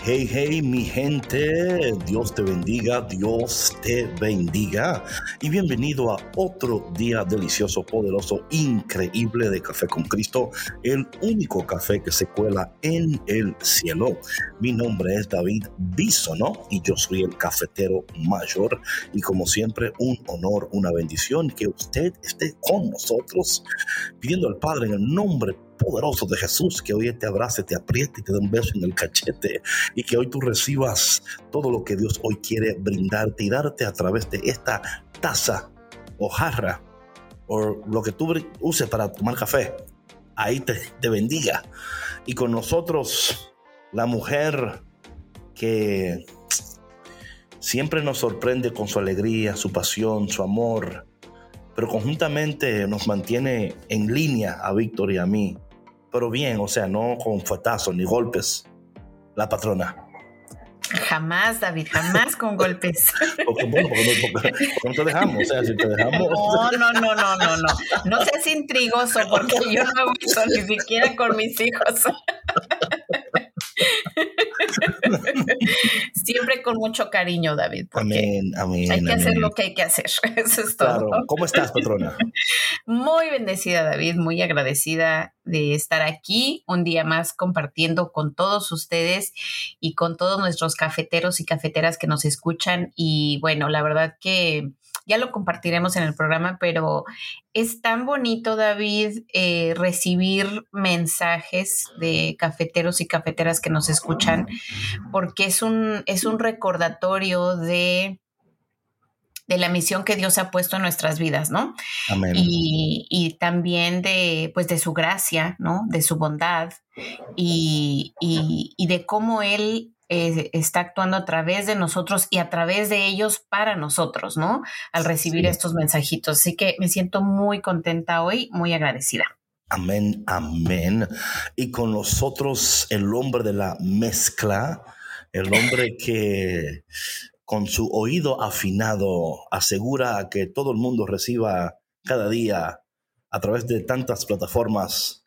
Hey, hey, mi gente, Dios te bendiga, Dios te bendiga. Y bienvenido a otro día delicioso, poderoso, increíble de Café con Cristo, el único café que se cuela en el cielo. Mi nombre es David Bisono y yo soy el cafetero mayor. Y como siempre, un honor, una bendición que usted esté con nosotros, pidiendo al Padre en el nombre poderoso de Jesús, que hoy te abrace, te apriete y te dé un beso en el cachete y que hoy tú recibas todo lo que Dios hoy quiere brindarte y darte a través de esta taza o jarra o lo que tú uses para tomar café. Ahí te, te bendiga. Y con nosotros, la mujer que siempre nos sorprende con su alegría, su pasión, su amor, pero conjuntamente nos mantiene en línea a Víctor y a mí pero bien, o sea, no con fuetazos ni golpes. La patrona. Jamás, David, jamás con golpes. Porque, bueno, porque, no te dejamos, o sea, si te dejamos. No, no, no, no, no, no. No seas intrigoso porque yo no hago eso ni siquiera con mis hijos. Siempre con mucho cariño, David. Amén, amén. Hay que amén. hacer lo que hay que hacer. Eso es todo. ¿Cómo estás, patrona? Muy bendecida, David, muy agradecida de estar aquí un día más compartiendo con todos ustedes y con todos nuestros cafeteros y cafeteras que nos escuchan. Y bueno, la verdad que ya lo compartiremos en el programa, pero es tan bonito, David, eh, recibir mensajes de cafeteros y cafeteras que nos escuchan, porque es un, es un recordatorio de de la misión que Dios ha puesto en nuestras vidas, ¿no? Amén. Y, y también de, pues, de su gracia, ¿no? De su bondad y, y, y de cómo Él eh, está actuando a través de nosotros y a través de ellos para nosotros, ¿no? Al recibir Sí. estos mensajitos. Así que me siento muy contenta hoy, muy agradecida. Amén, amén. Y con nosotros el hombre de la mezcla, el hombre que con su oído afinado asegura que todo el mundo reciba cada día a través de tantas plataformas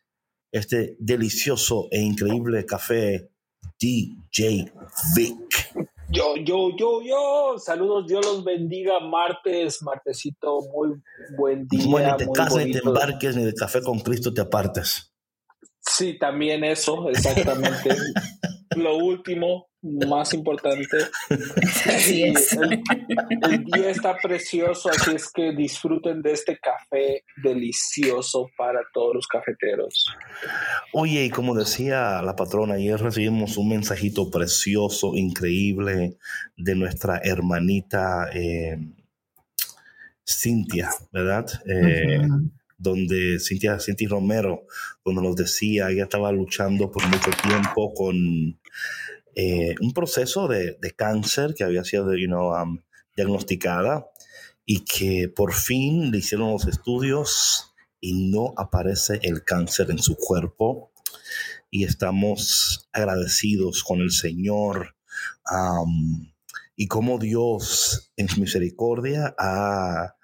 este delicioso e increíble café DJ Vic. Yo, yo, yo, yo. Saludos, Dios los bendiga. Martes, martesito, muy buen día. Bueno, ni te cases, ni te embarques, ni de café con Cristo te apartes. Sí, también eso, exactamente. Lo último, más importante. Así es. El, el día está precioso, así es que disfruten de este café delicioso para todos los cafeteros. Oye, y como decía la patrona, ayer recibimos un mensajito precioso, increíble, de nuestra hermanita eh, Cintia, ¿verdad? Eh. Donde Cintia, Cintia Romero, donde nos decía, ella estaba luchando por mucho tiempo con eh, un proceso de, de cáncer que había sido um, diagnosticada y que por fin le hicieron los estudios y no aparece el cáncer en su cuerpo. Y estamos agradecidos con el Señor um, y cómo Dios en su misericordia ha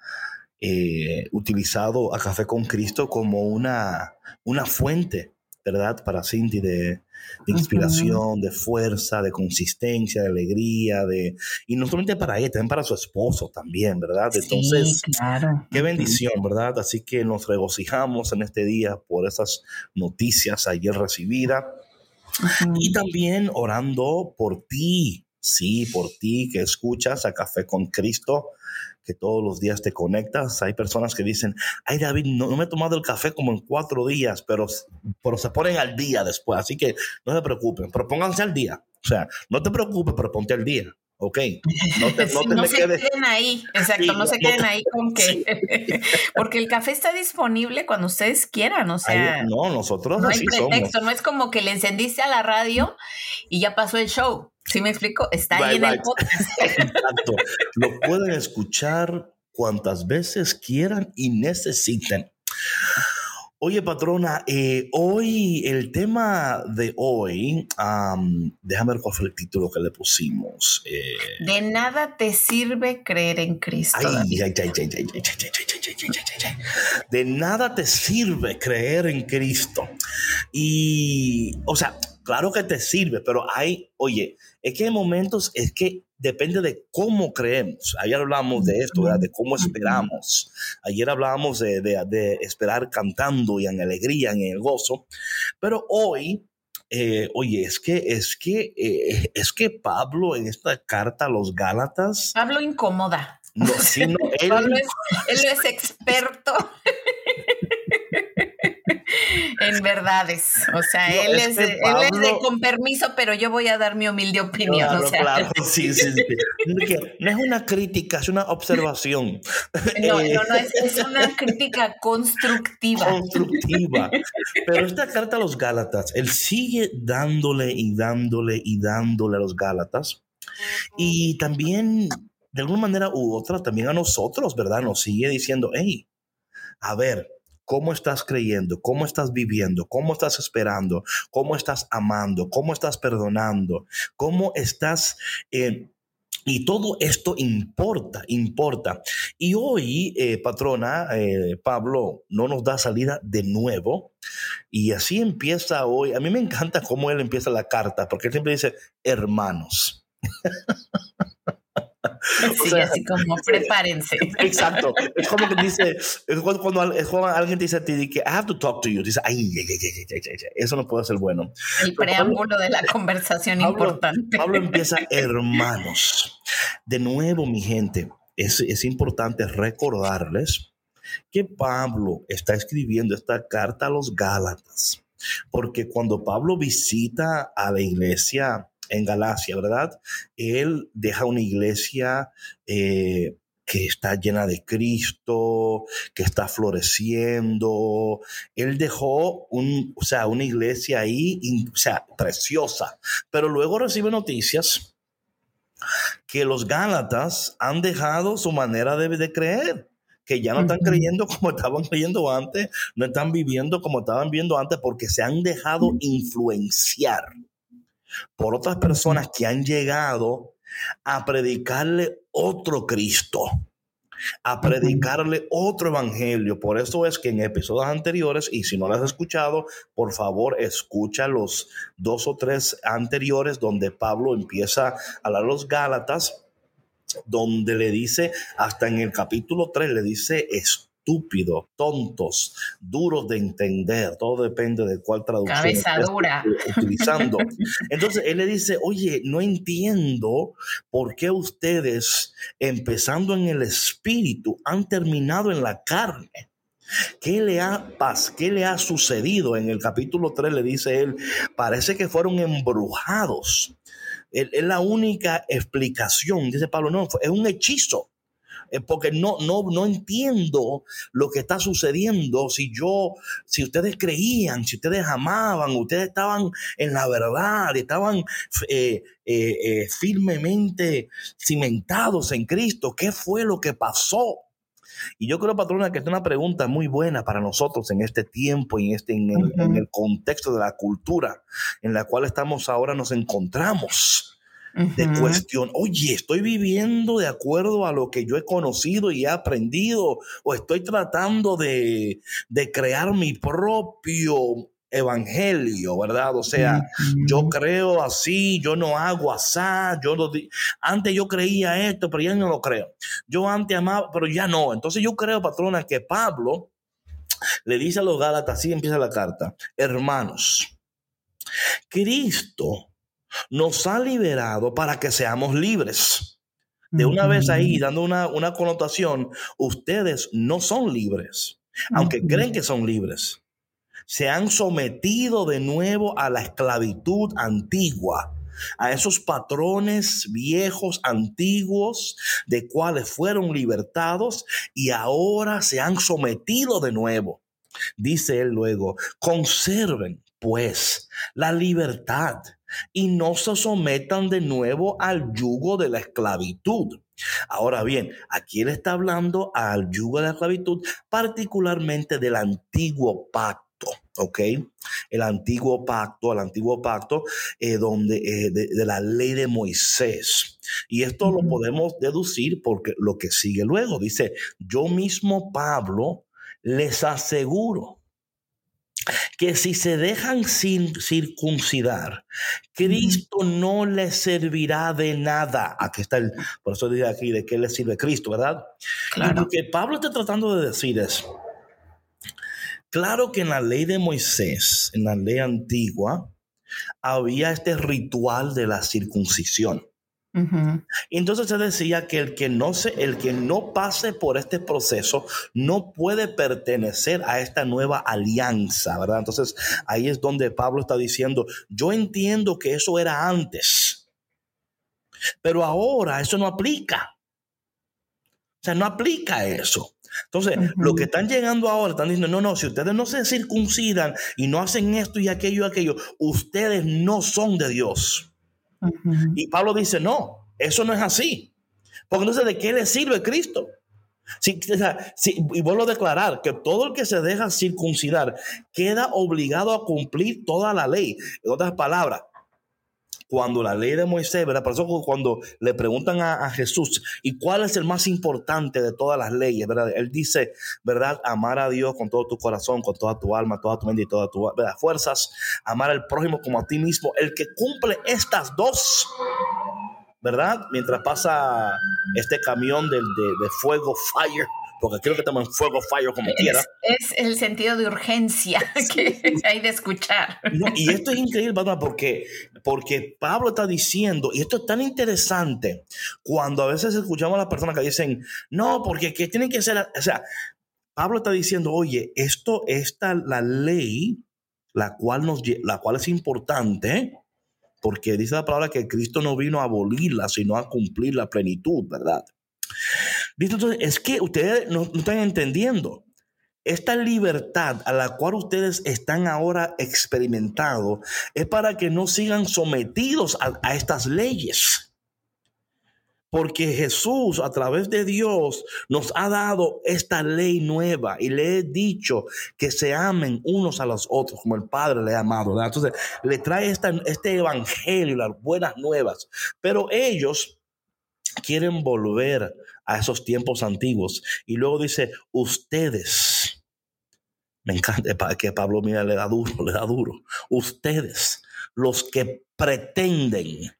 eh, utilizado a Café con Cristo como una, una fuente, ¿verdad? Para Cindy de, de inspiración, de fuerza, de consistencia, de alegría, de y no solamente para ella, también para su esposo también, ¿verdad? Entonces, sí, claro. Qué bendición, ¿verdad? Así que nos regocijamos en este día por esas noticias ayer recibidas y también orando por ti, Sí, por ti que escuchas a Café con Cristo, que todos los días te conectas. Hay personas que dicen, ay David, no, me he tomado el café como en cuatro días, pero, pero se ponen al día después. Así que no se preocupen, pero pónganse al día. O sea, no te preocupes, pero ponte al día. Ok, no, te, no, se queden ahí, exacto, no se queden ahí con que, porque el café está disponible cuando ustedes quieran, o sea, no, nosotros no hay pretexto, no es como que le encendiste a la radio y ya pasó el show, ¿sí me explico? Está ahí en el podcast. Exacto, lo pueden escuchar cuantas veces quieran y necesiten. Oye, patrona, eh, hoy, el tema de hoy, déjame ver cuál fue el título que le pusimos. de nada te sirve creer en Cristo. de nada te sirve creer en Cristo. Y, o sea, claro que te sirve, pero hay, oye, es que hay momentos, es que depende de cómo creemos. Ayer hablamos de esto, de cómo esperamos. Ayer hablábamos de, de, esperar cantando y en alegría, en el gozo. Pero hoy, eh, oye, es que, es que, eh, es que Pablo en esta carta a los Gálatas. Pablo incomoda. No, sí, no, él, Pablo es, él es experto en verdades. O sea, él, es, de, con permiso, pero yo voy a dar mi humilde opinión. Claro, o sea. claro, sí, sí, sí. No es una crítica, es una observación. No, no, no, es, una crítica constructiva. Constructiva. Pero esta carta a los Gálatas, él sigue dándole y dándole y dándole a los Gálatas. Y también, de alguna manera u otra, también a nosotros, ¿verdad? Nos sigue diciendo, hey, a ver, cómo estás creyendo, cómo estás viviendo, cómo estás esperando, cómo estás amando, cómo estás perdonando, cómo estás... Eh, y todo esto importa, importa. Y hoy, eh, patrona, eh, Pablo no nos da salida de nuevo. Y así empieza hoy. A mí me encanta cómo él empieza la carta, porque él siempre dice, hermanos. Sí, así como prepárense. Exacto. Es como que dice, cuando, alguien te dice a ti que I have to talk to you, dice, ay, eso no puede ser bueno. El preámbulo de la conversación importante. Pablo empieza, hermanos. De nuevo, mi gente, es, es importante recordarles que Pablo está escribiendo esta carta a los Gálatas. Porque cuando Pablo visita a la iglesia en Galacia, ¿verdad? Él deja una iglesia eh, que está llena de Cristo, que está floreciendo. Él dejó un, o sea, una iglesia ahí, o sea, preciosa. Pero luego recibe noticias que los Gálatas han dejado su manera de, de creer que ya no están creyendo como estaban creyendo antes, no están viviendo como estaban viviendo antes porque se han dejado influenciar por otras personas que han llegado a predicarle otro Cristo, a predicarle otro evangelio. Por eso es que en episodios anteriores, y si no lo has escuchado, por favor escucha los dos o tres anteriores donde Pablo empieza a hablar los Gálatas, donde le dice, hasta en el capítulo 3, le dice, esto estúpidos, tontos, duros de entender. Todo depende de cuál traducción Cabeza dura. utilizando. Entonces él le dice, oye, no entiendo por qué ustedes, empezando en el espíritu, han terminado en la carne. ¿Qué le ha qué le ha sucedido? En el capítulo 3 le dice él, parece que fueron embrujados. Es la única explicación, dice Pablo, no, es un hechizo. Eh, porque no, no, no entiendo lo que está sucediendo. Si yo, si ustedes creían, si ustedes amaban, ustedes estaban en la verdad, estaban eh, eh, firmemente cimentados en Cristo, ¿qué fue lo que pasó? Y yo creo, patrona, que es una pregunta muy buena para nosotros en este tiempo y en, este, en, en el contexto de la cultura en la cual estamos ahora nos encontramos de cuestión, oye, estoy viviendo de acuerdo a lo que yo he conocido y he aprendido, o estoy tratando de, crear mi propio evangelio, ¿verdad? O sea, yo creo así, yo no hago así, yo no antes yo creía esto, pero ya no lo creo. Yo antes amaba, pero ya no. Entonces yo creo, patrona, que Pablo le dice a los Gálatas, así empieza la carta, hermanos, Cristo nos ha liberado para que seamos libres. De una vez ahí, dando una, una connotación, ustedes no son libres, aunque creen que son libres. Se han sometido de nuevo a la esclavitud antigua a esos patrones viejos, antiguos, de cuales fueron libertados y ahora se han sometido de nuevo. Dice él luego, conserven pues la libertad y no se sometan de nuevo al yugo de la esclavitud. Ahora bien, aquí él está hablando al yugo de la esclavitud, particularmente del antiguo pacto. ¿ok? El antiguo pacto, el antiguo pacto eh, donde, eh, de, de, la ley de Moisés. Y esto lo podemos deducir porque lo que sigue luego dice, yo mismo Pablo les aseguro que si se dejan sin circuncidar, Cristo no les servirá de nada. Aquí está el, por eso dice aquí de qué le sirve Cristo, ¿verdad? Claro. Y lo que Pablo está tratando de decir es, claro que en la ley de Moisés, en la ley antigua, había este ritual de la circuncisión. Entonces se decía que el que no se, el que no pase por este proceso no puede pertenecer a esta nueva alianza, ¿verdad? Entonces ahí es donde Pablo está diciendo, yo entiendo que eso era antes, pero ahora eso no aplica. O sea, no aplica eso. Entonces, lo que están llegando ahora, están diciendo, no, no, si ustedes no se circuncidan y no hacen esto y aquello y aquello, ustedes no son de Dios. Y Pablo dice, no, eso no es así. Porque entonces, ¿de qué le sirve Cristo? Si, y vuelvo a declarar que todo el que se deja circuncidar queda obligado a cumplir toda la ley. En otras palabras, cuando la ley de Moisés, ¿verdad? Por eso cuando le preguntan a, Jesús, ¿y cuál es el más importante de todas las leyes, ¿verdad? Él dice, ¿verdad? Amar a Dios con todo tu corazón, con toda tu alma, toda tu mente y todas tus fuerzas. Amar al prójimo como a ti mismo. El que cumple estas dos, ¿verdad? Mientras pasa este camión de, de, de fuego, fire, porque quiero que tomen fuego, fire como quiera. Es el sentido de urgencia que hay de escuchar. y esto es increíble, porque, porque Pablo está diciendo, y esto es tan interesante, cuando a veces escuchamos a las personas que dicen, no, porque que tienen que ser, o sea, Pablo está diciendo, oye, esto, esta, la ley, la cual, nos, la cual es importante, porque dice la palabra que Cristo no vino a abolirla, sino a cumplir la plenitud, ¿verdad? Entonces, es que ustedes no, están entendiendo. Esta libertad a la cual ustedes están ahora experimentando es para que no sigan sometidos a, estas leyes. Porque Jesús a través de Dios nos ha dado esta ley nueva y le he dicho que se amen unos a los otros como el Padre le ha amado. Entonces le trae esta, este evangelio, las buenas nuevas. Pero ellos quieren volver a esos tiempos antiguos. Y luego dice, ustedes, me encanta que Pablo mira, le da duro, le da duro. Ustedes, los que pretenden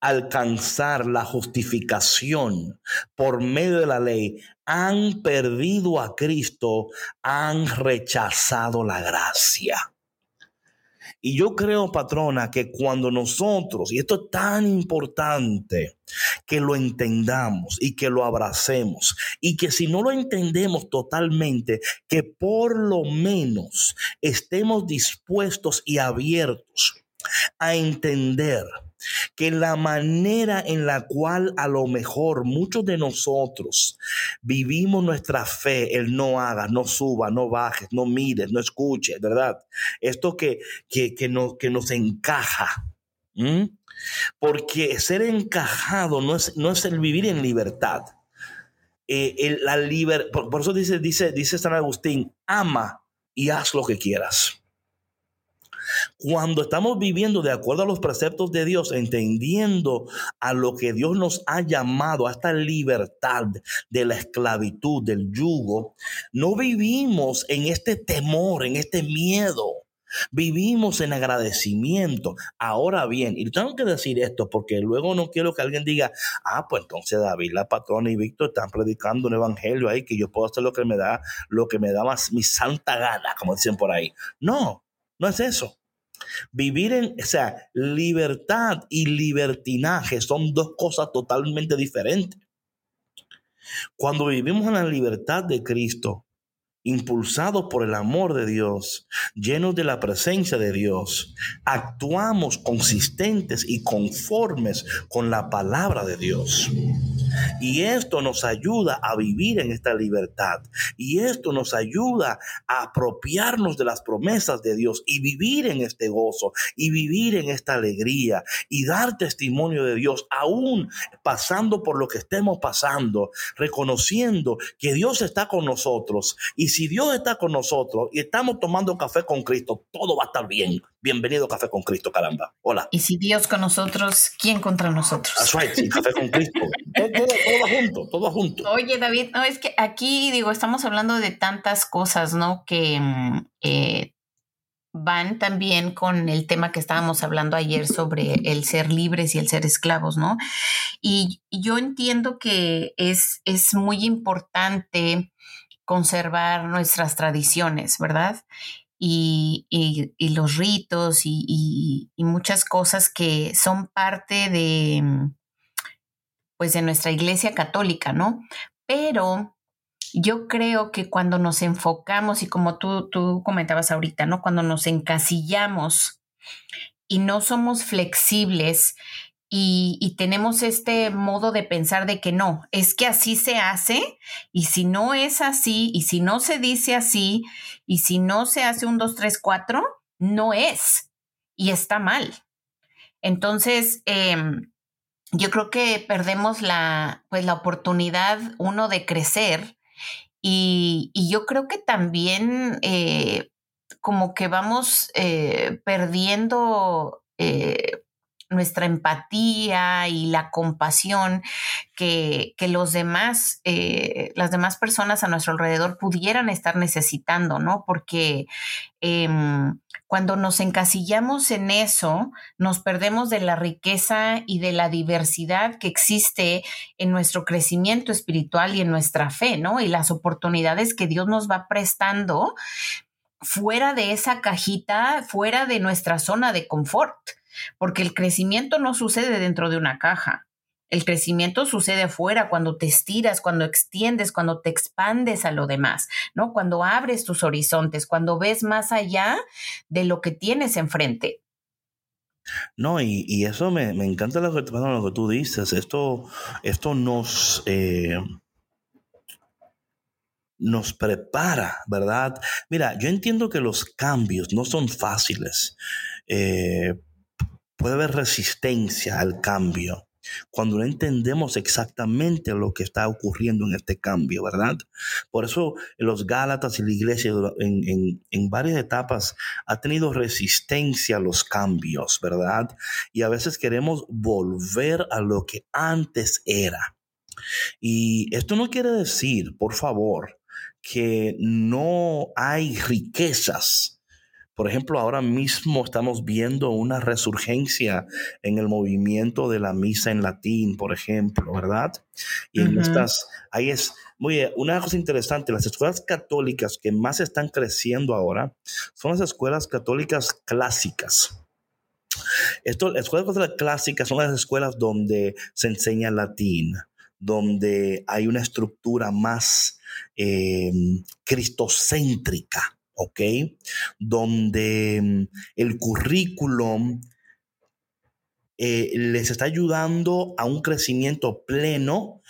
alcanzar la justificación por medio de la ley, han perdido a Cristo, han rechazado la gracia. Y yo creo, patrona, que cuando nosotros, y esto es tan importante, que lo entendamos y que lo abracemos, y que si no lo entendemos totalmente, que por lo menos estemos dispuestos y abiertos a entender que la manera en la cual a lo mejor muchos de nosotros vivimos nuestra fe, el no hagas, no suba, no bajes, no mires, no escuches, ¿verdad? Esto que, que, que, que nos encaja. Porque ser encajado no es, no es el vivir en libertad. Eh, la liber, por, eso dice, dice, dice San Agustín, ama y haz lo que quieras. Cuando estamos viviendo de acuerdo a los preceptos de Dios, entendiendo a lo que Dios nos ha llamado, a esta libertad de la esclavitud, del yugo, no vivimos en este temor, en este miedo. Vivimos en agradecimiento. Ahora bien, y tengo que decir esto porque luego no quiero que alguien diga, ah, pues entonces David, la patrona y Víctor están predicando un evangelio ahí que yo puedo hacer lo que me da, lo que me da más mi santa gana, como dicen por ahí. No, no es eso. Vivir en, o sea, libertad y libertinaje son dos cosas totalmente diferentes. Cuando vivimos en la libertad de Cristo, impulsados por el amor de Dios, llenos de la presencia de Dios, actuamos consistentes y conformes con la palabra de Dios. Y esto nos ayuda a vivir en esta libertad. Y esto nos ayuda a apropiarnos de las promesas de Dios y vivir en este gozo y vivir en esta alegría y dar testimonio de Dios, aún pasando por lo que estemos pasando, reconociendo que Dios está con nosotros y si Dios está con nosotros y estamos tomando café con Cristo, todo va a estar bien. Bienvenido a Café con Cristo, caramba. Hola. Y si Dios con nosotros, ¿quién contra nosotros? That's right, sí, Café con Cristo. todo, todo, junto, todo junto. Oye, David, no, es que aquí, digo, estamos hablando de tantas cosas, ¿no? Que mm, eh, van también con el tema que estábamos hablando ayer sobre el ser libres y el ser esclavos, ¿no? Y, y yo entiendo que es, es muy importante conservar nuestras tradiciones, ¿verdad? Y, y, los ritos y, y, muchas cosas que son parte de, pues, de nuestra iglesia católica, ¿no? Pero yo creo que cuando nos enfocamos y como tú, tú comentabas ahorita, ¿no? Cuando nos encasillamos y no somos flexibles y, tenemos este modo de pensar de que no, es que así se hace y si no es así y si no se dice así y si no se hace un 2, 3, 4, no es y está mal. Entonces, em, yo creo que perdemos la, pues, la oportunidad, uno, de crecer y, yo creo que también eh, como que vamos eh, perdiendo eh, nuestra empatía y la compasión que, los demás, eh, las demás personas a nuestro alrededor pudieran estar necesitando, ¿no? Porque em, cuando nos encasillamos en eso, nos perdemos de la riqueza y de la diversidad que existe en nuestro crecimiento espiritual y en nuestra fe, ¿no? Y las oportunidades que Dios nos va prestando fuera de esa cajita, fuera de nuestra zona de confort porque el crecimiento no sucede dentro de una caja. El crecimiento sucede afuera cuando te estiras, cuando extiendes, cuando te expandes a lo demás, ¿no? Cuando abres tus horizontes, cuando ves más allá de lo que tienes enfrente. No, y, eso me, encanta lo que, lo que, tú dices. Esto, esto nos, eh, nos prepara, ¿verdad? Mira, yo entiendo que los cambios no son fáciles. Eh, puede haber resistencia al cambio cuando no entendemos exactamente lo que está ocurriendo en este cambio, ¿verdad? Por eso los Gálatas y la iglesia en, en, varias etapas ha tenido resistencia a los cambios, ¿verdad? Y a veces queremos volver a lo que antes era. Y esto no quiere decir, por favor, que no hay riquezas por ejemplo, ahora mismo estamos viendo una resurgencia en el movimiento de la misa en latín, por ejemplo, ¿verdad? Y en estas, ahí es, muy una cosa interesante, las escuelas católicas que más están creciendo ahora son las escuelas católicas clásicas. Esto, las escuelas católicas clásicas son las escuelas donde se enseña latín, donde hay una estructura más eh, cristocéntrica. ¿Ok? Donde mm, el currículum eh, les está ayudando a un crecimiento pleno,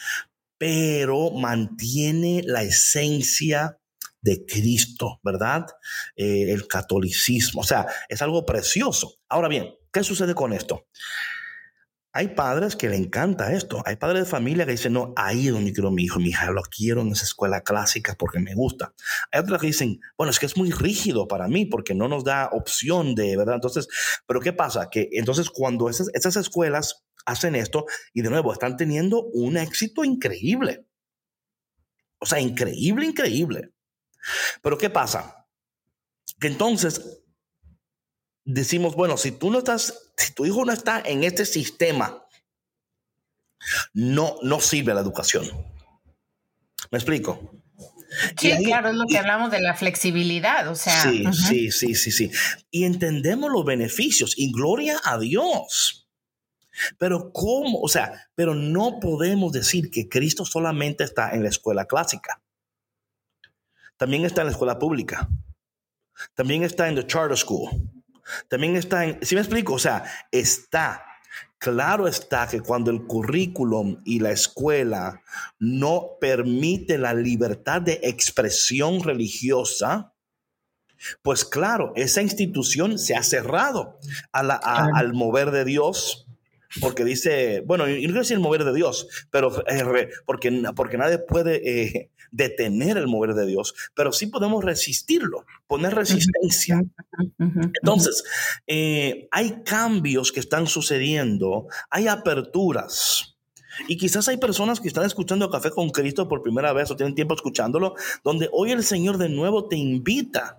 pero mantiene la esencia de Cristo, ¿verdad? Eh, el catolicismo, o sea, es algo precioso. Ahora bien, ¿qué sucede con esto? Hay padres que le encanta esto. Hay padres de familia que dicen, no, ahí es donde quiero mi hijo, mi hija, lo quiero en esa escuela clásica porque me gusta. Hay otros que dicen, bueno, es que es muy rígido para mí porque no nos da opción de, ¿verdad? Entonces, pero ¿qué pasa? Que entonces cuando esas, esas escuelas hacen esto y de nuevo están teniendo un éxito increíble. O sea, increíble, increíble. Pero ¿qué pasa? Que entonces decimos, bueno, si tú no estás, si tu hijo no está en este sistema, no, no sirve la educación. ¿Me explico? Sí, claro, es lo que hablamos de la flexibilidad, o sea. Sí, sí, sí, sí, sí. Y entendemos los beneficios y gloria a Dios. Pero ¿cómo? O sea, pero no podemos decir que Cristo solamente está en la escuela clásica. También está en la escuela pública. También está en the charter school. También está en, ¿sí me explico? O sea, está Claro está que cuando el currículum y la escuela no permite la libertad de expresión religiosa, pues claro, esa institución se ha cerrado al mover de Dios porque dice, bueno, no decir el mover de Dios, pero eh, porque, porque nadie puede eh, detener el mover de Dios, pero sí podemos resistirlo, poner resistencia. Entonces, eh, hay cambios que están sucediendo, hay aperturas. Y quizás hay personas que están escuchando Café con Cristo por primera vez o tienen tiempo escuchándolo, donde hoy el Señor de nuevo te invita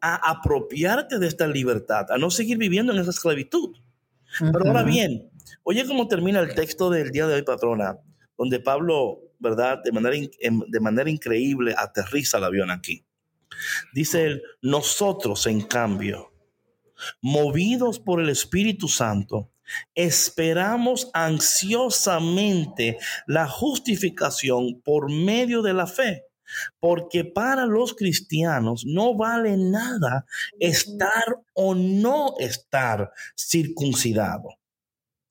a apropiarte de esta libertad, a no seguir viviendo en esa esclavitud. Pero ahora bien, oye cómo termina el texto del día de hoy, patrona, donde Pablo, ¿verdad? De manera, de manera increíble aterriza el avión aquí. Dice él, nosotros en cambio, movidos por el Espíritu Santo, esperamos ansiosamente la justificación por medio de la fe. Porque para los cristianos no vale nada estar o no estar circuncidado.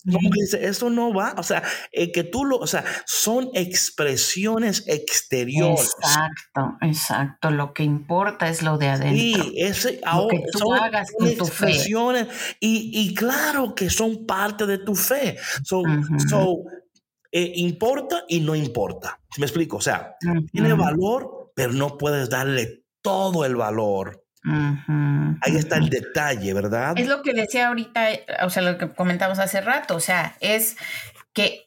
Dice, eso no va, o sea, eh, que tú lo, o sea, son expresiones exteriores. Exacto, exacto. Lo que importa es lo de adentro. Sí, ese, lo que tú hagas con tu fe. Y, y, claro que son parte de tu fe. So, so eh, importa y no importa. ¿Me explico? O sea, tiene valor, pero no puedes darle todo el valor. Ahí está el detalle, ¿verdad? Es lo que decía ahorita, o sea, lo que comentamos hace rato, o sea, es que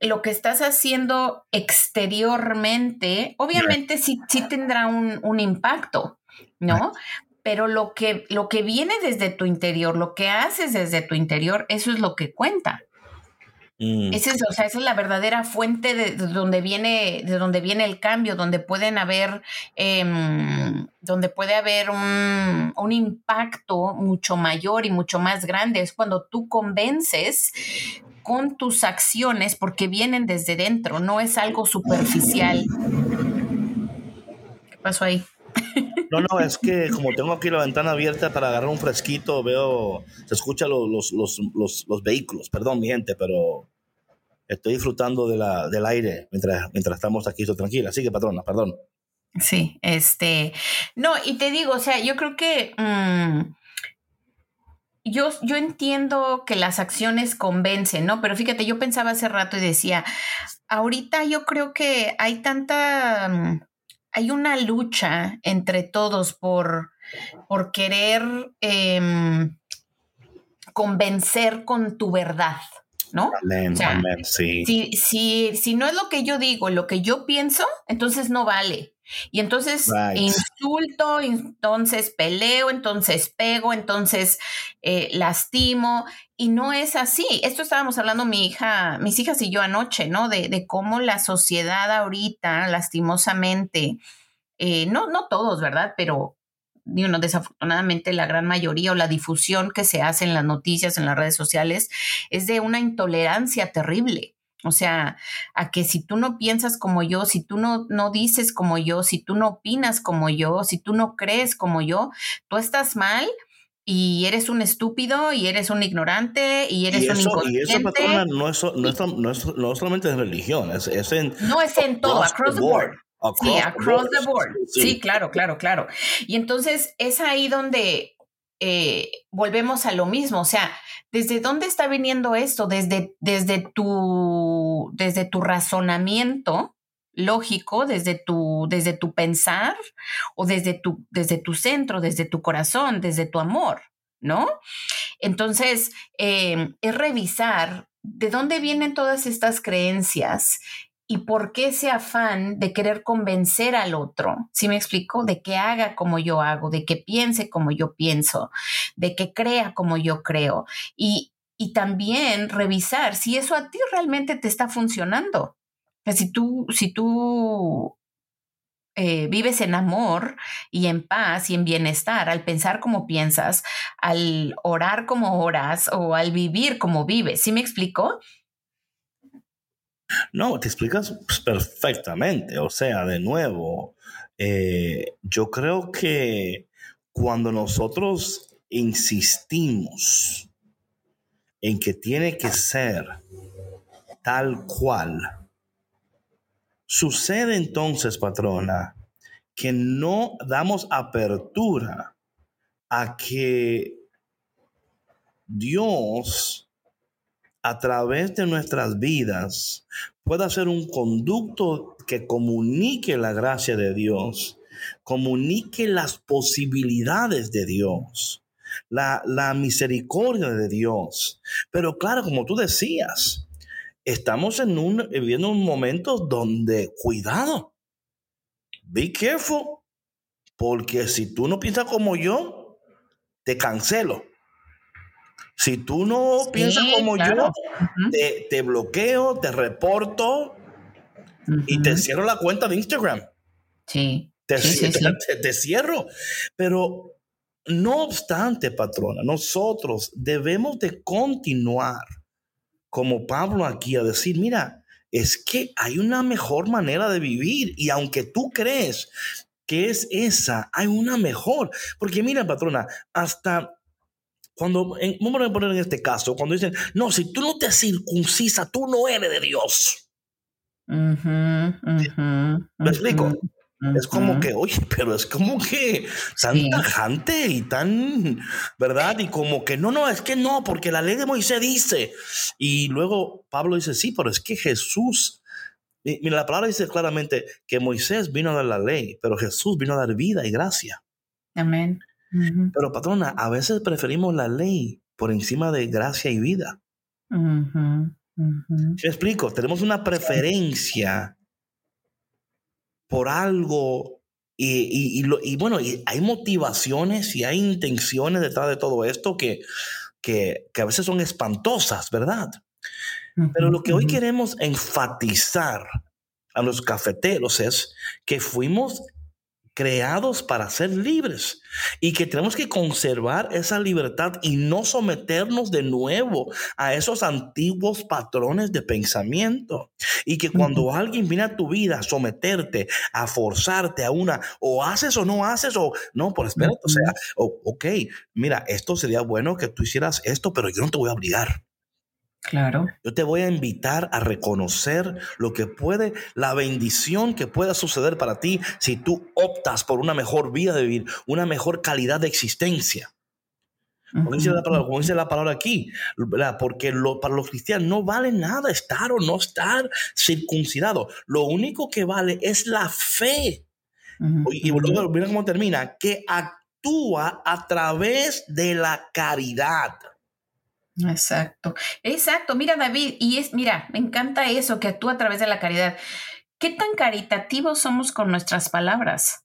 lo que estás haciendo exteriormente, obviamente sí, sí tendrá un, impacto, ¿no? Pero lo que, lo que viene desde tu interior, lo que haces desde tu interior, eso es lo que cuenta. Mm. Es, o sea, esa es la verdadera fuente de, donde viene, de donde viene el cambio, donde pueden haber, em, donde puede haber un, un, impacto mucho mayor y mucho más grande. Es cuando tú convences con tus acciones porque vienen desde dentro, no es algo superficial. ¿Qué pasó ahí? No, no, es que como tengo aquí la ventana abierta para agarrar un fresquito, veo, se escuchan los, los, vehículos, perdón mi gente, pero estoy disfrutando de la, del aire mientras, mientras estamos aquí, estoy tranquila. Así que, patrona, perdón. Sí, este, no, y te digo, o sea, yo creo que mm, yo, yo entiendo que las acciones convencen, ¿no? Pero fíjate, yo pensaba hace rato y decía, ahorita yo creo que hay tanta mm, hay una lucha entre todos por, por querer em, convencer con tu verdad, ¿no? Amén, amén, sí. Si, si, si, no es lo que yo digo, lo que yo pienso, entonces no vale. Y entonces insulto, entonces peleo, entonces pego, entonces eh, lastimo. Y no es así. Esto estábamos hablando mi hija, mis hijas y yo anoche, ¿no? De, de cómo la sociedad ahorita, lastimosamente, eh, no, no todos, ¿verdad? Pero desafortunadamente la gran mayoría o la difusión que se hace en las noticias, en las redes sociales, es de una intolerancia terrible. O sea, a que si tú no piensas como yo, si tú no, no dices como yo, si tú no opinas como yo, si tú no crees como yo, tú estás mal y eres un estúpido y eres un ignorante y eres un inconsciente. Y eso, patrona, no es, no, es, no, solamente en religión, es, en... No, es en todo, across the board sí, across the board. Sí. claro, claro, claro. Y entonces es ahí donde eh, volvemos a lo mismo. O sea, ¿desde dónde está viniendo esto? Desde, desde, tu, desde tu razonamiento lógico, desde tu, desde tu pensar o desde tu, desde tu centro, desde tu corazón, desde tu amor, ¿no? Entonces, eh, es revisar de dónde vienen todas estas creencias y por qué ese afán de querer convencer al otro, ¿sí me explico? De que haga como yo hago, de que piense como yo pienso, de que crea como yo creo. Y, y también revisar si eso a ti realmente te está funcionando. si tú, si tú eh, vives en amor y en paz y en bienestar al pensar como piensas, al orar como oras o al vivir como vives. ¿Sí me explico? No, te explicas perfectamente. O sea, de nuevo, eh, yo creo que cuando nosotros insistimos en que tiene que ser tal cual, sucede entonces, patrona, que no damos apertura a que Dios a través de nuestras vidas pueda ser un conducto que comunique la gracia de Dios, comunique las posibilidades de Dios, la, misericordia de Dios. Pero claro, como tú decías, estamos en un, viviendo un momento donde, cuidado, be careful, porque si tú no piensas como yo, te cancelo. Si tú no piensas como yo, te, bloqueo, te reporto y te cierro la cuenta de Instagram. Sí. Te, te, cierro. Pero no obstante, patrona, nosotros debemos de continuar como Pablo aquí a decir, mira, es que hay una mejor manera de vivir y aunque tú crees que es esa, hay una mejor. Porque mira, patrona, hasta cuando, vamos a poner en este caso, cuando dicen, no, si tú no te circuncisa, tú no eres de Dios. ¿Me explico? Es como que, oye, pero es como que tan tajante y tan, ¿verdad? Y como que no, no, es que no, porque la ley de Moisés dice. Y luego Pablo dice, sí, pero es que Jesús, mira, la palabra dice claramente que Moisés vino a dar la ley, pero Jesús vino a dar vida y gracia. Amén. Pero patrona, a veces preferimos la ley por encima de gracia y vida. Uh explico? Tenemos una preferencia por algo y, y, bueno, hay motivaciones y hay intenciones detrás de todo esto que, que, que a veces son espantosas, ¿verdad? Pero lo que hoy queremos enfatizar a los cafeteros es que fuimos creados para ser libres y que tenemos que conservar esa libertad y no someternos de nuevo a esos antiguos patrones de pensamiento. Y que cuando alguien viene a tu vida a someterte, a forzarte a una, o haces o no haces, o no, por espérate, o sea, ok, mira, esto sería bueno que tú hicieras esto, pero yo no te voy a obligar. Claro. Yo te voy a invitar a reconocer lo que puede, la bendición que pueda suceder para ti si tú optas por una mejor vida de vivir, una mejor calidad de existencia. Como dice, la palabra, dice la palabra aquí, porque para los cristianos no vale nada estar o no estar circuncidado. Lo único que vale es la fe. Y mira cómo termina, que actúa a través de la caridad. Exacto, exacto. Mira, David, y es, mira, me encanta eso que actúa a través de la caridad. ¿Qué tan caritativos somos con nuestras palabras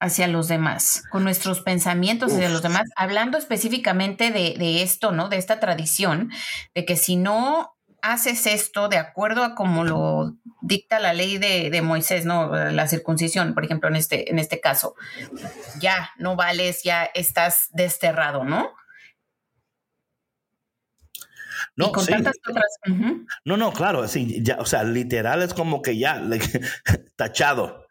hacia los demás, con nuestros pensamientos hacia los demás? Hablando específicamente de, esto, ¿no? De esta tradición, de que si no haces esto de acuerdo a como lo dicta la ley de, de, Moisés, ¿no? La circuncisión, por ejemplo, en este, en este caso, ya no vales, ya estás desterrado, ¿no? No, No, no, claro, sí, ya, o sea, literal es como que ya, tachado.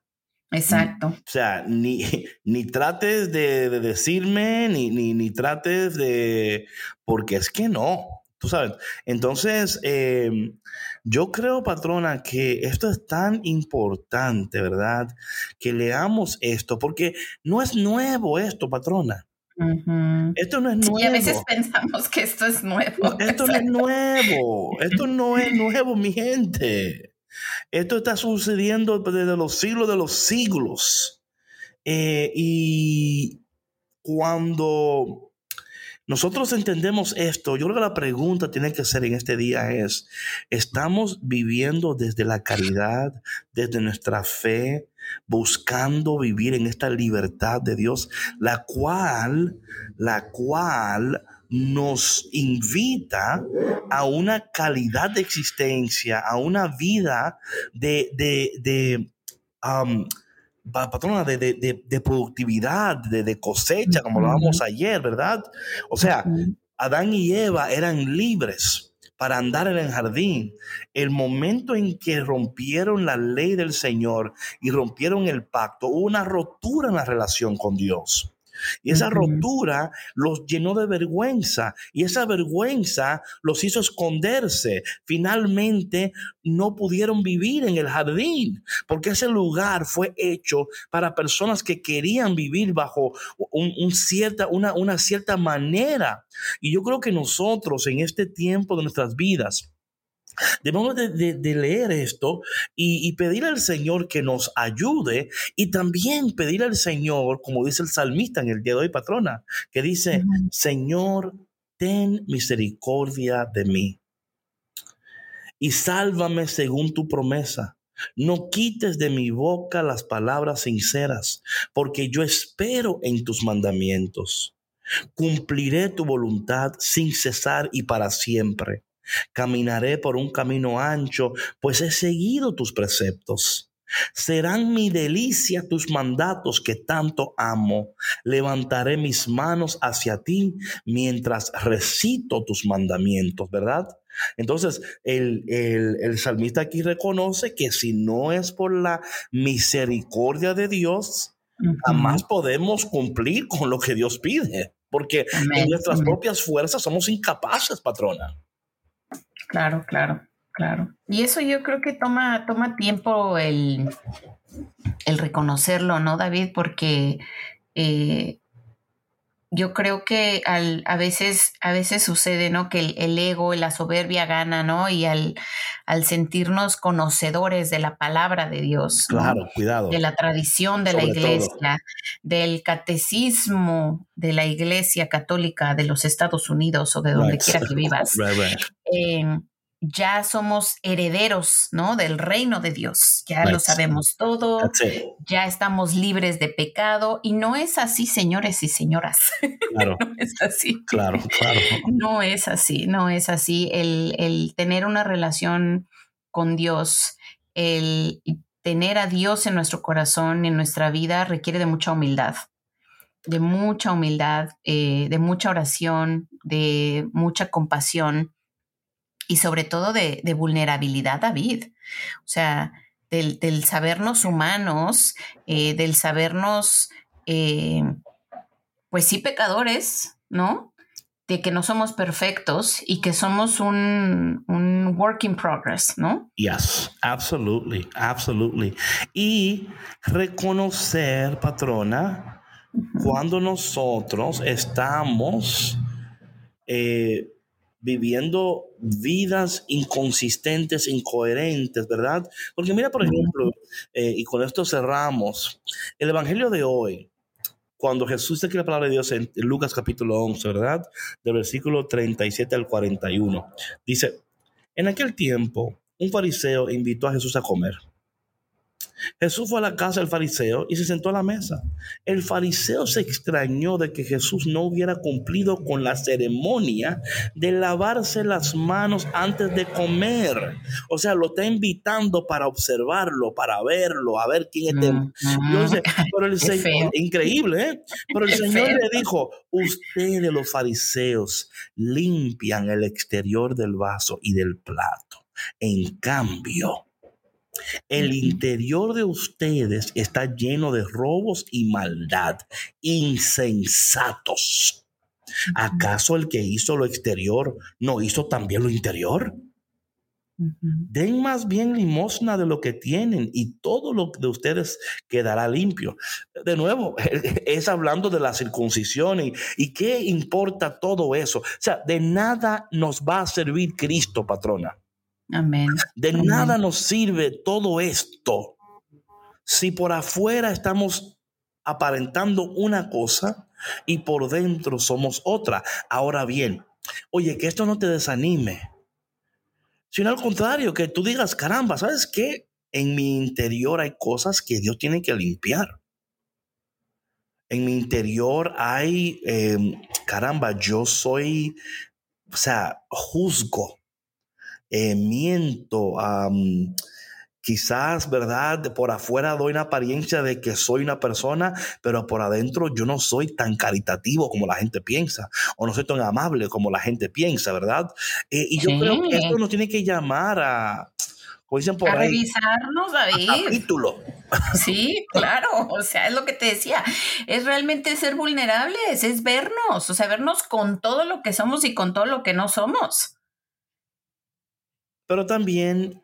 Exacto. O sea, ni, ni trates de, decirme, ni, ni, ni, trates de, porque es que no, tú sabes. Entonces, em, yo creo, patrona, que esto es tan importante, ¿verdad? Que leamos esto, porque no es nuevo esto, patrona. Esto no es nuevo. Y a veces pensamos que esto es nuevo. esto no es nuevo. Esto no es nuevo, mi gente. Esto está sucediendo desde los siglos de los siglos. Eh, y cuando nosotros entendemos esto, yo creo que la pregunta tiene que ser en este día es, ¿estamos viviendo desde la caridad, desde nuestra fe, buscando vivir en esta libertad de Dios, la cual, la cual nos invita a una calidad de existencia, a una vida de, de, de um, patrona, de, de, productividad, de, cosecha, como lo hablamos ayer, ¿verdad? O sea, Adán y Eva eran libres para andar en el jardín. El momento en que rompieron la ley del Señor y rompieron el pacto, hubo una rotura en la relación con Dios. Y esa rotura los llenó de vergüenza y esa vergüenza los hizo esconderse. Finalmente no pudieron vivir en el jardín porque ese lugar fue hecho para personas que querían vivir bajo un, cierta, una, una cierta manera. Y yo creo que nosotros en este tiempo de nuestras vidas, Debemos de, leer esto y, pedir al Señor que nos ayude y también pedir al Señor, como dice el salmista en el día de hoy, patrona, que dice, Señor, ten misericordia de mí y sálvame según tu promesa. No quites de mi boca las palabras sinceras, porque yo espero en tus mandamientos. Cumpliré tu voluntad sin cesar y para siempre. Caminaré por un camino ancho, pues he seguido tus preceptos. Serán mi delicia tus mandatos que tanto amo. Levantaré mis manos hacia ti mientras recito tus mandamientos, ¿verdad? Entonces, el, el, salmista aquí reconoce que si no es por la misericordia de Dios, jamás podemos cumplir con lo que Dios pide, porque en nuestras propias fuerzas somos incapaces, patrona. Claro, claro, claro. Y eso yo creo que toma, toma tiempo el, el reconocerlo, ¿no, David? Porque eh, yo creo que al, a, veces, a veces sucede, ¿no? Que el, el, ego, la soberbia gana, ¿no? Y al, al sentirnos conocedores de la palabra de Dios. Claro, cuidado. De la tradición de la iglesia, del catecismo de la iglesia católica de los Estados Unidos o de donde quiera que vivas. Em, ya somos herederos, ¿no? Del reino de Dios. Ya lo sabemos todo. Ya estamos libres de pecado. Y no es así, señores y señoras. Claro. no es así. Claro, claro. No es así, no es así. El, el tener una relación con Dios, el tener a Dios en nuestro corazón, en nuestra vida, requiere de mucha humildad de mucha humildad, eh, de mucha oración, de mucha compasión y sobre todo de, vulnerabilidad, David. O sea, del, sabernos humanos, eh, del sabernos, eh, pues sí, pecadores, ¿no? De que no somos perfectos y que somos un, un work in progress, ¿no? Yes, absolutely, absolutely. Y reconocer, patrona, cuando nosotros estamos eh, viviendo vidas inconsistentes, incoherentes, ¿verdad? Porque mira, por ejemplo, eh, y con esto cerramos, el Evangelio de hoy, cuando Jesús dice la palabra de Dios en Lucas capítulo 11, ¿verdad? Del versículo 37 al 41, dice, en aquel tiempo, un fariseo invitó a Jesús a comer. Jesús fue a la casa del fariseo y se sentó a la mesa. El fariseo se extrañó de que Jesús no hubiera cumplido con la ceremonia de lavarse las manos antes de comer. O sea, lo está invitando para observarlo, para verlo, a ver quién es. Mm, pero el Señor, increíble, ¿eh? Pero el Señor le dijo, ustedes los fariseos limpian el exterior del vaso y del plato. En cambio, el interior de ustedes está lleno de robos y maldad, insensatos. ¿Acaso el que hizo lo exterior no hizo también lo interior? Den más bien limosna de lo que tienen y todo lo de ustedes quedará limpio. De nuevo, es hablando de la circuncisión y, y qué importa todo eso. O sea, de nada nos va a servir Cristo, patrona. Amén. De nada nos sirve todo esto si por afuera estamos aparentando una cosa y por dentro somos otra. Ahora bien, oye, que esto no te desanime, sino al contrario, que tú digas, caramba, ¿sabes qué? En mi interior hay cosas que Dios tiene que limpiar. En mi interior hay, em, caramba, yo soy, o sea, juzgo eh, miento, Quizás, ¿verdad? Por afuera doy una apariencia de que soy una persona, pero por adentro yo no soy tan caritativo como la gente piensa, o no soy tan amable como la gente piensa, ¿verdad? Eh, y yo creo que esto nos tiene que llamar a, dicen por a ahí, revisarnos, David. capítulo. Sí, claro, o sea, es lo que te decía, es realmente ser vulnerables, es vernos, o sea, vernos con todo lo que somos y con todo lo que no somos. Pero también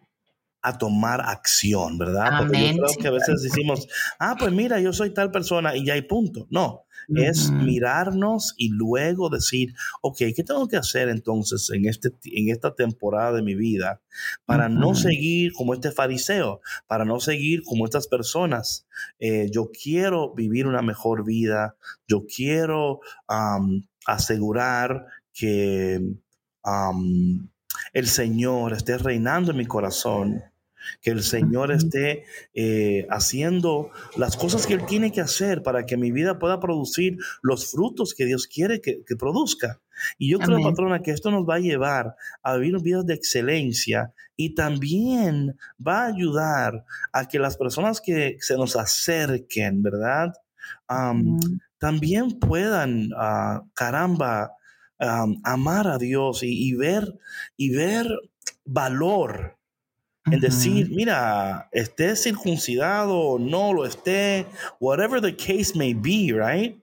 a tomar acción, ¿verdad? Porque yo creo que a veces decimos, ah, pues mira, yo soy tal persona y ya hay punto. No, es mirarnos y luego decir, ok, ¿qué tengo que hacer entonces en, este, en esta temporada de mi vida para no seguir como este fariseo, para no seguir como estas personas? Eh, yo quiero vivir una mejor vida, yo quiero asegurar que el Señor esté reinando en mi corazón que el Señor esté eh, haciendo las cosas que Él tiene que hacer para que mi vida pueda producir los frutos que Dios quiere que, produzca. Y yo creo, patrona, que esto nos va a llevar a vivir vidas de excelencia y también va a ayudar a que las personas que se nos acerquen, ¿verdad? También puedan, ah, caramba, amar a Dios y, y, ver, y ver valor en decir, mira, esté circuncidado o no lo esté, whatever the case may be, right?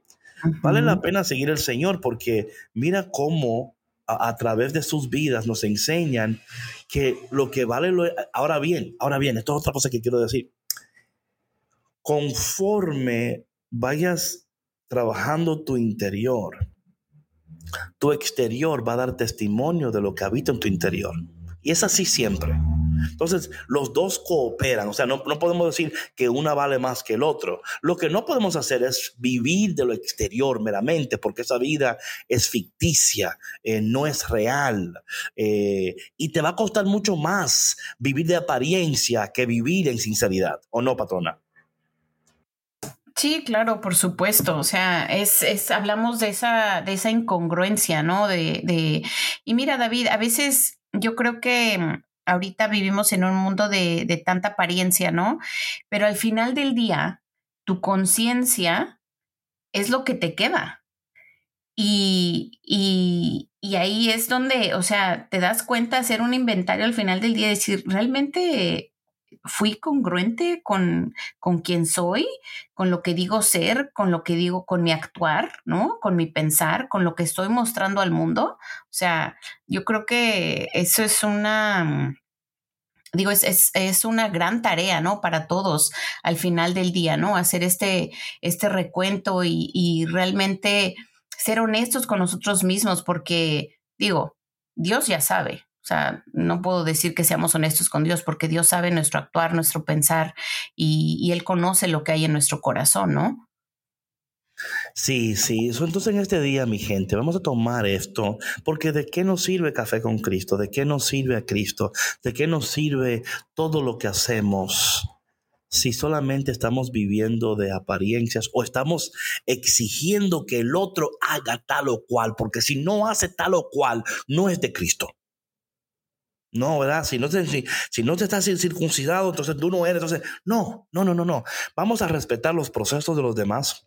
Vale la pena seguir al Señor porque mira cómo a, través de sus vidas nos enseñan que lo que vale lo... Ahora bien, ahora bien, esto es otra cosa que quiero decir. Conforme vayas trabajando tu interior, tu exterior va a dar testimonio de lo que habita en tu interior. Y es así siempre. Entonces, los dos cooperan, o sea, no, podemos decir que una vale más que el otro. Lo que no podemos hacer es vivir de lo exterior meramente, porque esa vida es ficticia, eh, no es real, eh, y te va a costar mucho más vivir de apariencia que vivir en sinceridad, ¿o no, patrona? Sí, claro, por supuesto. O sea, es, es hablamos de esa, de esa incongruencia, ¿no? De, de, y mira, David, a veces yo creo que ahorita vivimos en un mundo de, de tanta apariencia, ¿no? Pero al final del día, tu conciencia es lo que te queda. Y, y, y, ahí es donde, o sea, te das cuenta hacer un inventario al final del día, decir, realmente fui congruente con, con quien soy, con lo que digo ser, con lo que digo, con mi actuar, ¿no? Con mi pensar, con lo que estoy mostrando al mundo. O sea, yo creo que eso es una, digo, es, es, es, una gran tarea, ¿no? Para todos al final del día, ¿no? Hacer este, este recuento y, y realmente ser honestos con nosotros mismos, porque, digo, Dios ya sabe, o sea, no puedo decir que seamos honestos con Dios porque Dios sabe nuestro actuar, nuestro pensar y, Él conoce lo que hay en nuestro corazón, ¿no? Sí, sí. Entonces en este día, mi gente, vamos a tomar esto, porque ¿de qué nos sirve café con Cristo? ¿De qué nos sirve a Cristo? ¿De qué nos sirve todo lo que hacemos? Si solamente estamos viviendo de apariencias o estamos exigiendo que el otro haga tal o cual, porque si no hace tal o cual, no es de Cristo. No, ¿verdad? Si no, te, si, no te estás circuncidado, entonces tú no eres. Entonces, no, no, no, no, no. Vamos a respetar los procesos de los demás.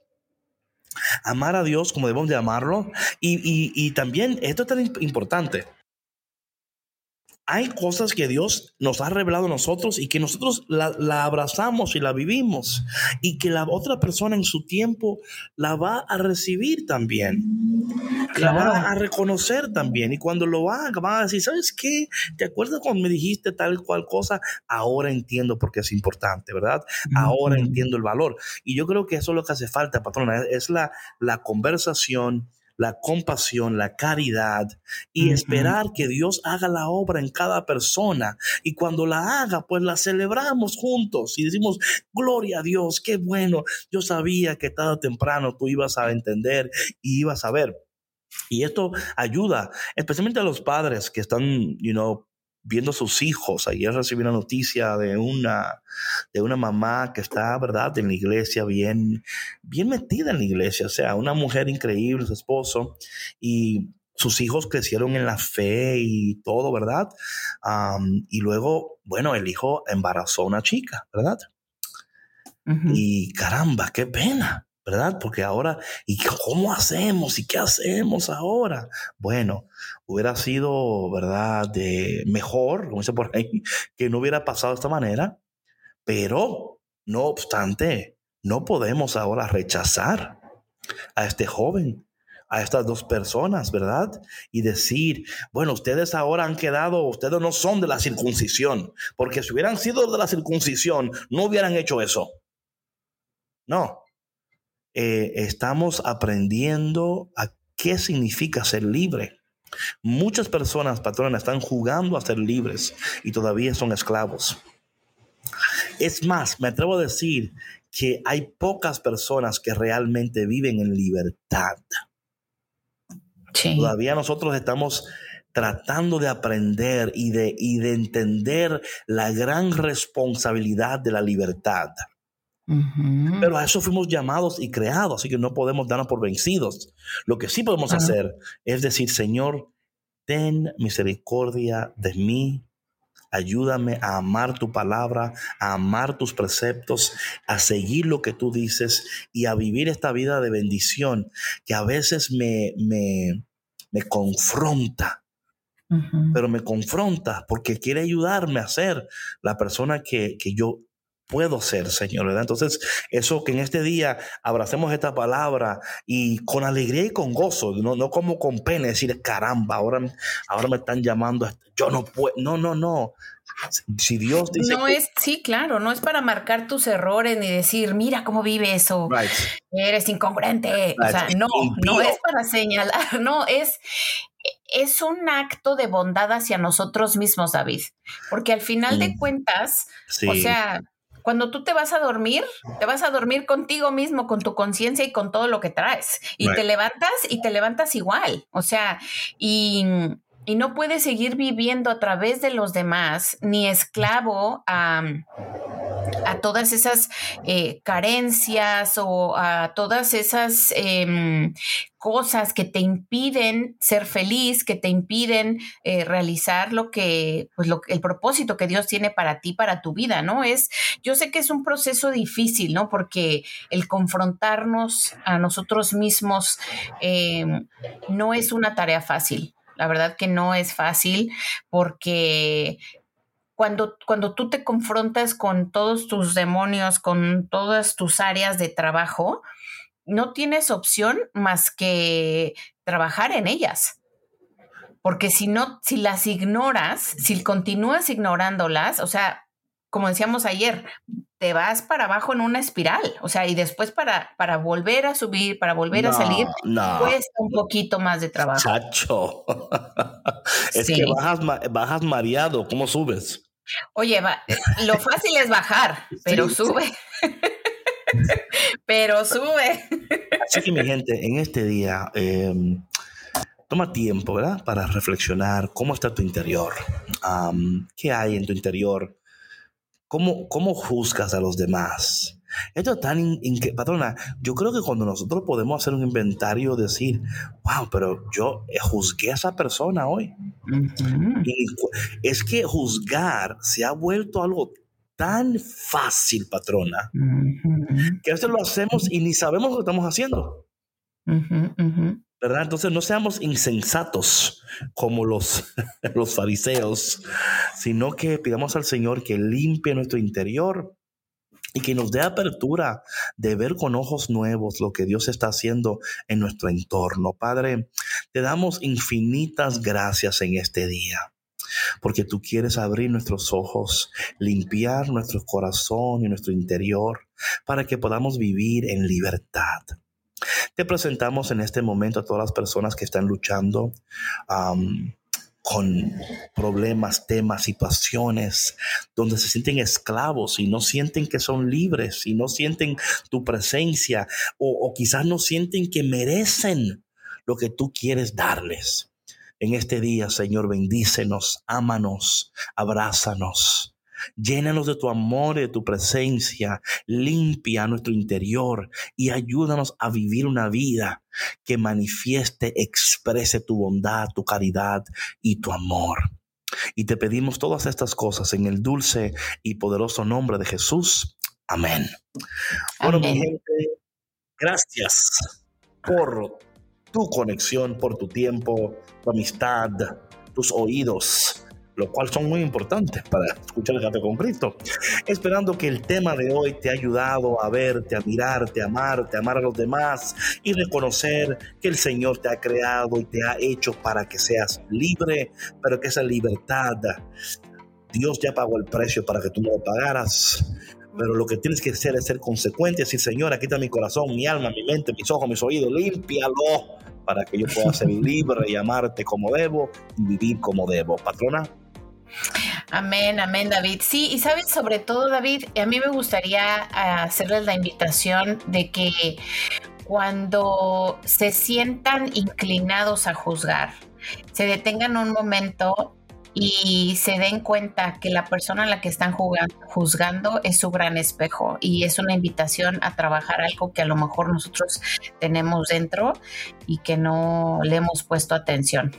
Amar a Dios como debemos de amarlo. Y, y, y también, esto es tan importante hay cosas que Dios nos ha revelado a nosotros y que nosotros la, abrazamos y la vivimos y que la otra persona en su tiempo la va a recibir también. La va a reconocer también. Y cuando lo haga, va a decir, ¿sabes qué? ¿Te acuerdas cuando me dijiste tal cual cosa? Ahora entiendo por qué es importante, ¿verdad? Ahora entiendo el valor. Y yo creo que eso es lo que hace falta, patrona. Es la, la conversación la compasión, la caridad y esperar que Dios haga la obra en cada persona. Y cuando la haga, pues la celebramos juntos y decimos, gloria a Dios, qué bueno. Yo sabía que tarde o temprano tú ibas a entender y ibas a ver. Y esto ayuda, especialmente a los padres que están, you know, viendo a sus hijos. Ayer recibí una noticia de una, de una mamá que está, ¿verdad?, en la iglesia, bien, bien metida en la iglesia, o sea, una mujer increíble, su esposo, y sus hijos crecieron en la fe y todo, ¿verdad? y luego, bueno, el hijo embarazó a una chica, ¿verdad? Y caramba, qué pena, ¿verdad? Porque ahora, ¿y cómo hacemos? ¿Y qué hacemos ahora? Bueno, hubiera sido, ¿verdad? De mejor, como dice por ahí, que no hubiera pasado de esta manera, pero no obstante, no podemos ahora rechazar a este joven a estas dos personas, ¿verdad? Y decir, bueno, ustedes ahora han quedado, ustedes no son de la circuncisión, porque si hubieran sido de la circuncisión, no hubieran hecho eso. No. Eh, estamos aprendiendo a qué significa ser libre. Muchas personas, patronas, están jugando a ser libres y todavía son esclavos. Es más, me atrevo a decir que hay pocas personas que realmente viven en libertad. Todavía nosotros estamos tratando de aprender y de, y de entender la gran responsabilidad de la libertad. Pero a eso fuimos llamados y creados, así que no podemos darnos por vencidos. Lo que sí podemos hacer es decir, Señor, ten misericordia de mí, ayúdame a amar tu palabra, a amar tus preceptos, a seguir lo que tú dices y a vivir esta vida de bendición que a veces me, me, me confronta. Pero me confronta porque quiere ayudarme a ser la persona que, que yo puedo ser, Señor, ¿verdad? Entonces, eso que en este día abracemos esta palabra y con alegría y con gozo, no, no como con pena, decir, caramba, ahora, ahora me están llamando, yo no puedo, no, no, no. Si Dios dice. No es, sí, claro, no es para marcar tus errores ni decir, mira cómo vives o eres incongruente. O sea, no, no es para señalar, no, es, es un acto de bondad hacia nosotros mismos, David. Porque al final de cuentas, o sea, cuando tú te vas a dormir, te vas a dormir contigo mismo, con tu conciencia y con todo lo que traes. Y te levantas y te levantas igual. O sea, y, y, no puedes seguir viviendo a través de los demás, ni esclavo a a todas esas eh, carencias o a todas esas em, cosas que te impiden ser feliz, que te impiden eh, realizar lo que, pues lo, el propósito que Dios tiene para ti, para tu vida, ¿no? Es, yo sé que es un proceso difícil, ¿no? Porque el confrontarnos a nosotros mismos em, no es una tarea fácil. La verdad que no es fácil porque cuando, cuando tú te confrontas con todos tus demonios, con todas tus áreas de trabajo, no tienes opción más que trabajar en ellas. Porque si no, si las ignoras, si continúas ignorándolas, o sea, como decíamos ayer, te vas para abajo en una espiral, o sea, y después para, para volver a subir, para volver a salir, cuesta un poquito más de trabajo. Chacho. es que bajas, bajas mareado, ¿cómo subes? Oye, lo fácil es bajar, pero sube. pero sube. Así que mi gente, en este día, em, toma tiempo, ¿verdad? Para reflexionar cómo está tu interior, qué hay en tu interior, cómo, cómo juzgas a los demás. Esto es tan, increíble. patrona, yo creo que cuando nosotros podemos hacer un inventario, decir, wow, pero yo juzgué a esa persona hoy. es que juzgar se ha vuelto algo tan fácil, patrona, que a veces lo hacemos y ni sabemos lo que estamos haciendo. ¿verdad? Entonces no seamos insensatos como los, los fariseos, sino que pidamos al Señor que limpie nuestro interior y que nos dé apertura de ver con ojos nuevos lo que Dios está haciendo en nuestro entorno. Padre, te damos infinitas gracias en este día porque tú quieres abrir nuestros ojos, limpiar nuestro corazón y nuestro interior para que podamos vivir en libertad. Te presentamos en este momento a todas las personas que están luchando con problemas, temas, situaciones donde se sienten esclavos y no sienten que son libres y no sienten tu presencia o, quizás no sienten que merecen lo que tú quieres darles. En este día, Señor, bendícenos, ámanos, abrázanos. Llénanos de tu amor y de tu presencia. Limpia nuestro interior y ayúdanos a vivir una vida que manifieste, exprese tu bondad, tu caridad y tu amor. Y te pedimos todas estas cosas en el dulce y poderoso nombre de Jesús. Amén. Bueno, mi gente, gracias por tu conexión, por tu tiempo, amistad, tus oídos lo cual son muy importantes para escuchar el Café con Cristo. Esperando que el tema de hoy te ha ayudado a verte, a mirarte, a amarte, a amar a los demás y reconocer que el Señor te ha creado y te ha hecho para que seas libre, pero que esa libertad, Dios ya pagó el precio para que tú no lo pagaras pero lo que tienes que hacer es ser consecuente, decir, Señor, aquí está mi corazón, mi alma, mi mente, mis ojos, mis oídos, límpialo para que yo pueda ser libre y amarte como debo vivir como debo. Patrona. Amén, amén, David. Sí, y sabes, sobre todo, David, a mí me gustaría hacerles la invitación de que cuando se sientan inclinados a juzgar, se detengan un momento y se den cuenta que la persona a la que están juzgando es su gran espejo y es una invitación a trabajar algo que a lo mejor nosotros tenemos dentro y que no le hemos puesto atención.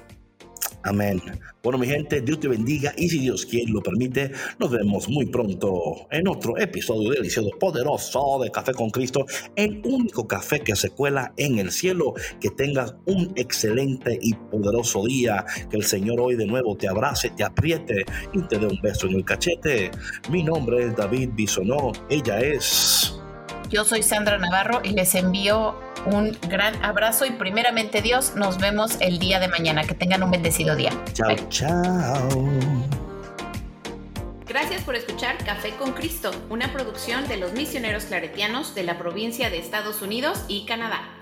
Amén. Bueno, mi gente, Dios te bendiga y si Dios quiere lo permite, nos vemos muy pronto en otro episodio delicioso, poderoso de Café con Cristo, el único café que se cuela en el cielo. Que tengas un excelente y poderoso día. Que el Señor hoy de nuevo te abrace, te apriete y te dé un beso en el cachete. Mi nombre es David Bisonó, ella es... Yo soy Sandra Navarro y les envío un gran abrazo y primeramente Dios, nos vemos el día de mañana. Que tengan un bendecido día. Chao, chao. Gracias por escuchar Café con Cristo, una producción de los misioneros claretianos de la provincia de Estados Unidos y Canadá.